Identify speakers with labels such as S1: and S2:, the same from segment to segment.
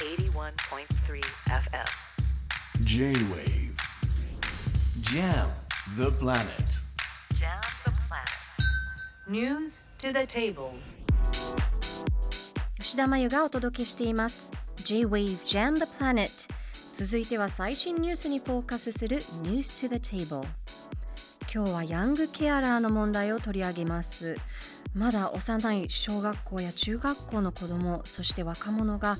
S1: 81.3 FM.
S2: J-Wave Jam the planet
S1: Jam the planet. News to the table.
S3: 吉田真由がお届けしています J-Wave Jam the Planet 続いては最新ニュースにフォーカスする News to the Table 今日はヤングケアラーの問題を取り上げますまだ幼い小学校や中学校の子どもそして若者が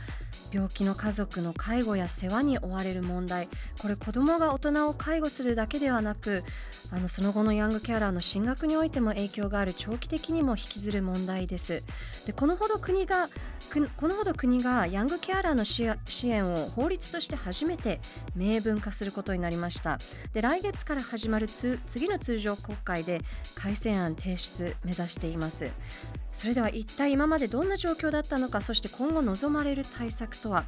S3: 病気の家族の介護や世話に追われる問題。これ子どもが大人を介護するだけではなくあのその後のヤングケアラーの進学においても影響がある長期的にも引きずる問題です。でこのほど国がこのほど国がヤングケアラーの支援を法律として初めて明文化することになりました。で来月から始まる次の通常国会で改正案提出目指しています。それでは一体今までどんな状況だったのかそして今後望まれる対策とは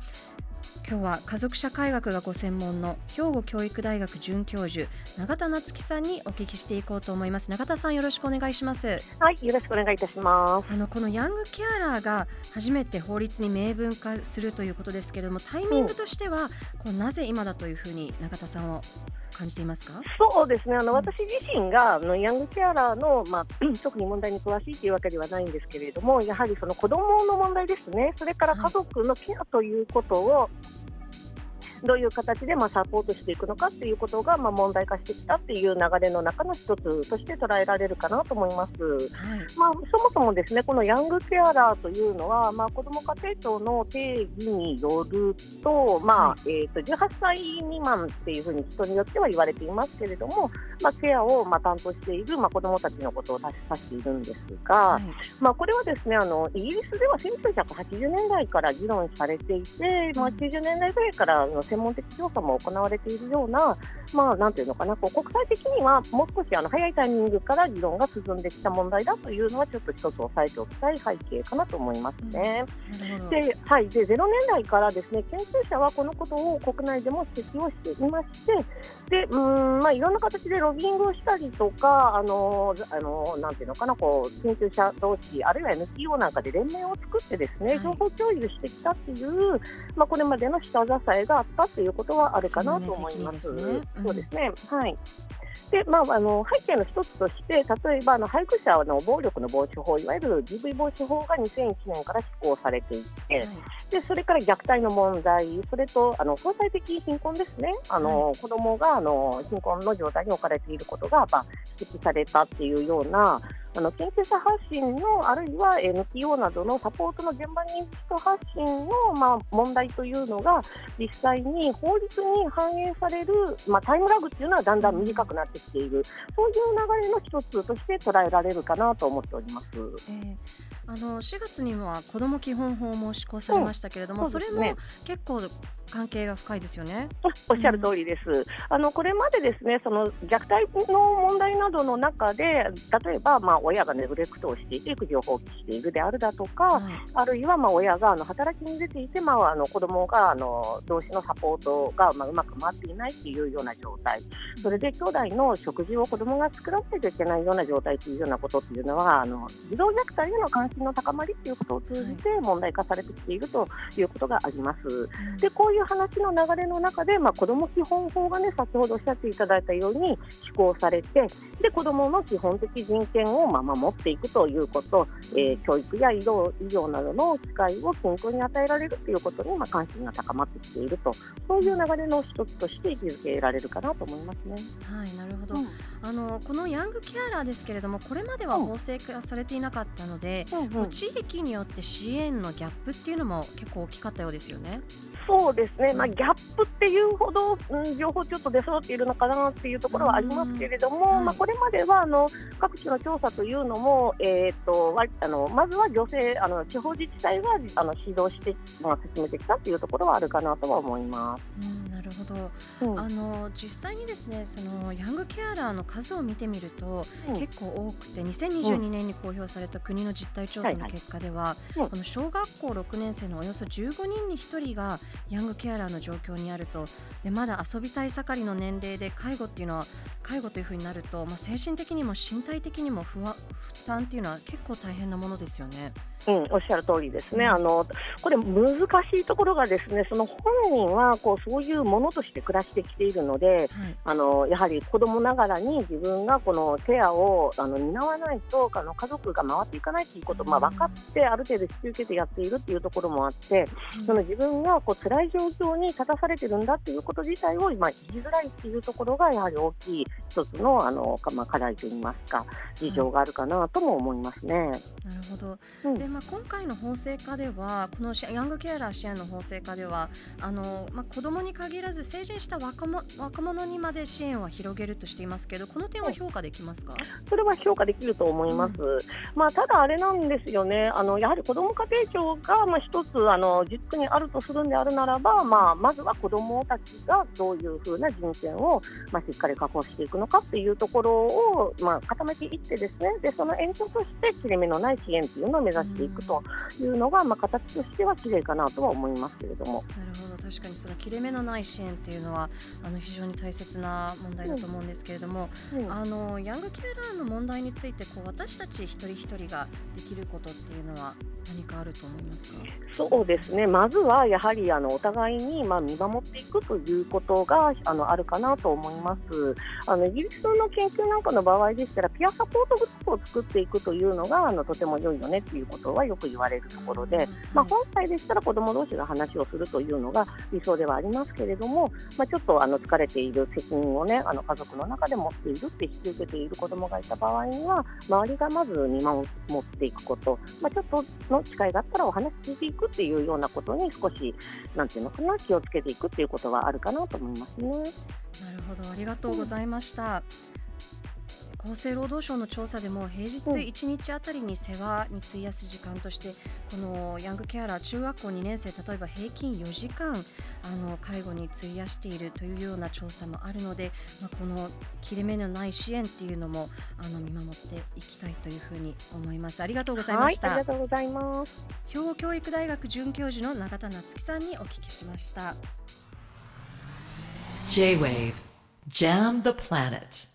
S3: 今日は家族社会学がご専門の兵庫教育大学准教授永田夏樹さんにお聞きしていこうと思います永田さんよろしくお願いします
S4: はい、よろしくお願いいたします。
S3: あのこのヤングケアラーが初めて法律に明文化するということですけれどもタイミングとしては、こうなぜ今だというふうに永田さんは感じていますか？
S4: そうですね、あの私自身があのヤングケアラーの、まあ、特に問題に詳しいというわけではないんですけれども、やはりその子どもの問題ですね、それから家族のケアということを、どういう形でまあサポートしていくのかっていうことがまあ問題化してきたっていう流れの中の一つとして捉えられるかなと思います。
S3: はい。
S4: まあ、そもそもですねこのヤングケアラーというのは、まあ、子ども家庭庁の定義によると,、まあ
S3: は
S4: えー、と18歳未満っていうふうに人によっては言われていますけれども、まあ、ケアをまあ担当している、まあ、子どもたちのことを指しているんですが、
S3: はい。
S4: まあ、これはですねあのイギリスでは1980年代から議論されていて、まあ、
S3: うん。
S4: 90年代ぐらいからあの専門的調査も行われているような、まあ、なんていうのかなこう国際的にはもう少しあの早いタイミングから議論が進んできた問題だというのはちょっと一つ押さえておきたい背景かなと思いますね。ではい、で0年代からですね研究者はこのことを国内でも指摘をしていましてでうーん、まあ、いろんな形でロビングをしたりとかあのあのなんていうのかなこう研究者同士あるいは NPO なんかで連盟を作ってですね、
S3: はい。
S4: 情報共有してきたっていう、まあ、これまでの下支えがあったということはあるかなと思います。
S3: そうね的にですね。うん
S4: そうですね。はい。でまあ、あの背景の一つとして、例えばあの配偶者の暴力の防止法、いわゆる DV 防止法が2001年から施行されていて、
S3: はい。
S4: でそれから虐待の問題、それとあの相対的貧困ですね、あの子供があの貧困の状態に置かれていることが、まあ、指摘されたっていうような、あの研究者発信の、あるいは NPO などのサポートの現場に人発信の、まあ、問題というのが、実際に法律に反映される、まあ、タイムラグっていうのはだんだん短くなってきている、そういう流れの一つとして捉えられるかなと思っております。
S3: えーあの4月には子ども基本法も施行されましたけれども、
S4: うん。
S3: それも結構関係が深いですよね。
S4: あおっしゃる通りです。あのこれまでですね、その虐待の問題などの中で、例えばまあ親がネグレクトをしていて育児を放棄しているであるだとか、
S3: はい
S4: あるいはまあ親があの働きに出ていて、まああの子供があの同士のサポートがまあうまく回っていないというような状態、それで兄弟の食事を子供が作らないといけないような状態というようなことっていうのは、あの児童虐待への関心の高まりということを通じて問題化されてきているということがあります。
S3: うん
S4: でこういう話の流れの中で、まあ、子ども基本法がね、先ほどおっしゃっていただいたように施行されて、で子どもの基本的人権をまあ守っていくということ、えー教育や医療医療などの機会を均等に与えられるということに、まあ、関心が高まってきていると、そういう流れの一つとして位置づけられるかなと思いますね。
S3: はい、なるほど、
S4: うん
S3: あのこのヤングケアラーですけれどもこれまでは法制化されていなかったので、
S4: うん
S3: 地域によって支援のギャップっていうのも結構大きかったようですよね。
S4: そうですね、まあ、ギャップっていうほど、うん、情報ちょっと出揃っているのかなっていうところはありますけれども、
S3: うんはい
S4: まあ、これまではあの各地の調査というのも、えー、とわあのまずは女性あの地方自治体があの指導して、まあ、進めてきたというところはあるかなとは思います。
S3: うん、なるほど。
S4: うん
S3: あの実際にですね、そのヤングケアラーの数を見てみると、
S4: うん。
S3: 結構多くて、2022年に公表された国の実態調査の結果では、
S4: うん。
S3: この小学校6年生のおよそ15人に1人がヤングケアラーの状況にあると、でまだ遊びたい盛りの年齢で介護っていうのは介護というふうになると、まあ精神的にも身体的にも不安負担っていうのは結構大変なものですよね。
S4: うん、おっしゃる通りですね、あのこれ、難しいところが、ですねその本人はこうそういうものとして暮らしてきているので、
S3: はい
S4: あのやはり子供ながらに自分がこのケアをあの担わないとあの家族が回っていかないということを、まあ、分かって、ある程度引き受けてやっているっていうところもあって、その自分がこう辛い状況に立たされてるんだっていうこと自体を、まあ、言いづらいっていうところが、やはり大きい一つのあの、かまあ、課題といいますか、事情があるかなとも思いますね。
S3: なるほど。
S4: うん
S3: で、まあ、今回の法制化では、このしヤングケアラー支援の法制化では、あのまあ、子どもに限らず成人した若者若者にまで支援は広げるとしていますけど、この点は評価できますか？
S4: それは評価できると思います。まあ、ただ、あれなんですよね、あのやはり子ども家庭庁が、まあ、一つあの実にあるとするんであるならば、まあ、まずは子どもたちがどういうふうな人権を、まあ、しっかり確保していくのかっていうところを、まあ、固めていって、ですねでその延長として切れ目のない支援というのを目指していくというのが、まあ、形としては綺麗かなとは思いますけれども。
S3: なるほど確かにその切れ目のない支援っていうのはあの非常に大切な問題だと思うんですけれども、
S4: うん
S3: あのヤングケアラーの問題についてこう私たち一人一人ができることっていうのは何かあると思いますか？
S4: そうですね、まずはやはりあのお互いにまあ見守っていくということがあのあるかなと思います。あのイギリスの研究なんかの場合でしたら、ピアサポートグループを作っていくというのがあのとても良いよねっていうことはよく言われるところで、まあ、本来でしたら子ども同士が話をするというのが理想ではありますけれども、まあ、ちょっとあの疲れている責任を、ね、あの家族の中で持っているって引き受けている子どもがいた場合には周りがまず見守っていくこと、まあ、ちょっとの機会があったらお話聞いていくっていうようなことに少しなんていうのかな気をつけていくっていうことはあるかなと思いますね。
S3: なるほどありがとうございました。厚生労働省の調査でも平日
S4: うん。
S3: 1日あたりに世話に費やす時間としてこのヤングケアラー中学校2年生例えば平均4時間あの介護に費やしているというような調査もあるので、まあ、この切れ目のない支援っていうのもあの見守っていきたいというふうに思います。ありがとうございまし
S4: はい、あり
S3: た
S4: がとうございます。
S3: 兵庫教育大学准教授の永田夏樹さんにお聞きしました。
S5: J-Wave Jam the Planet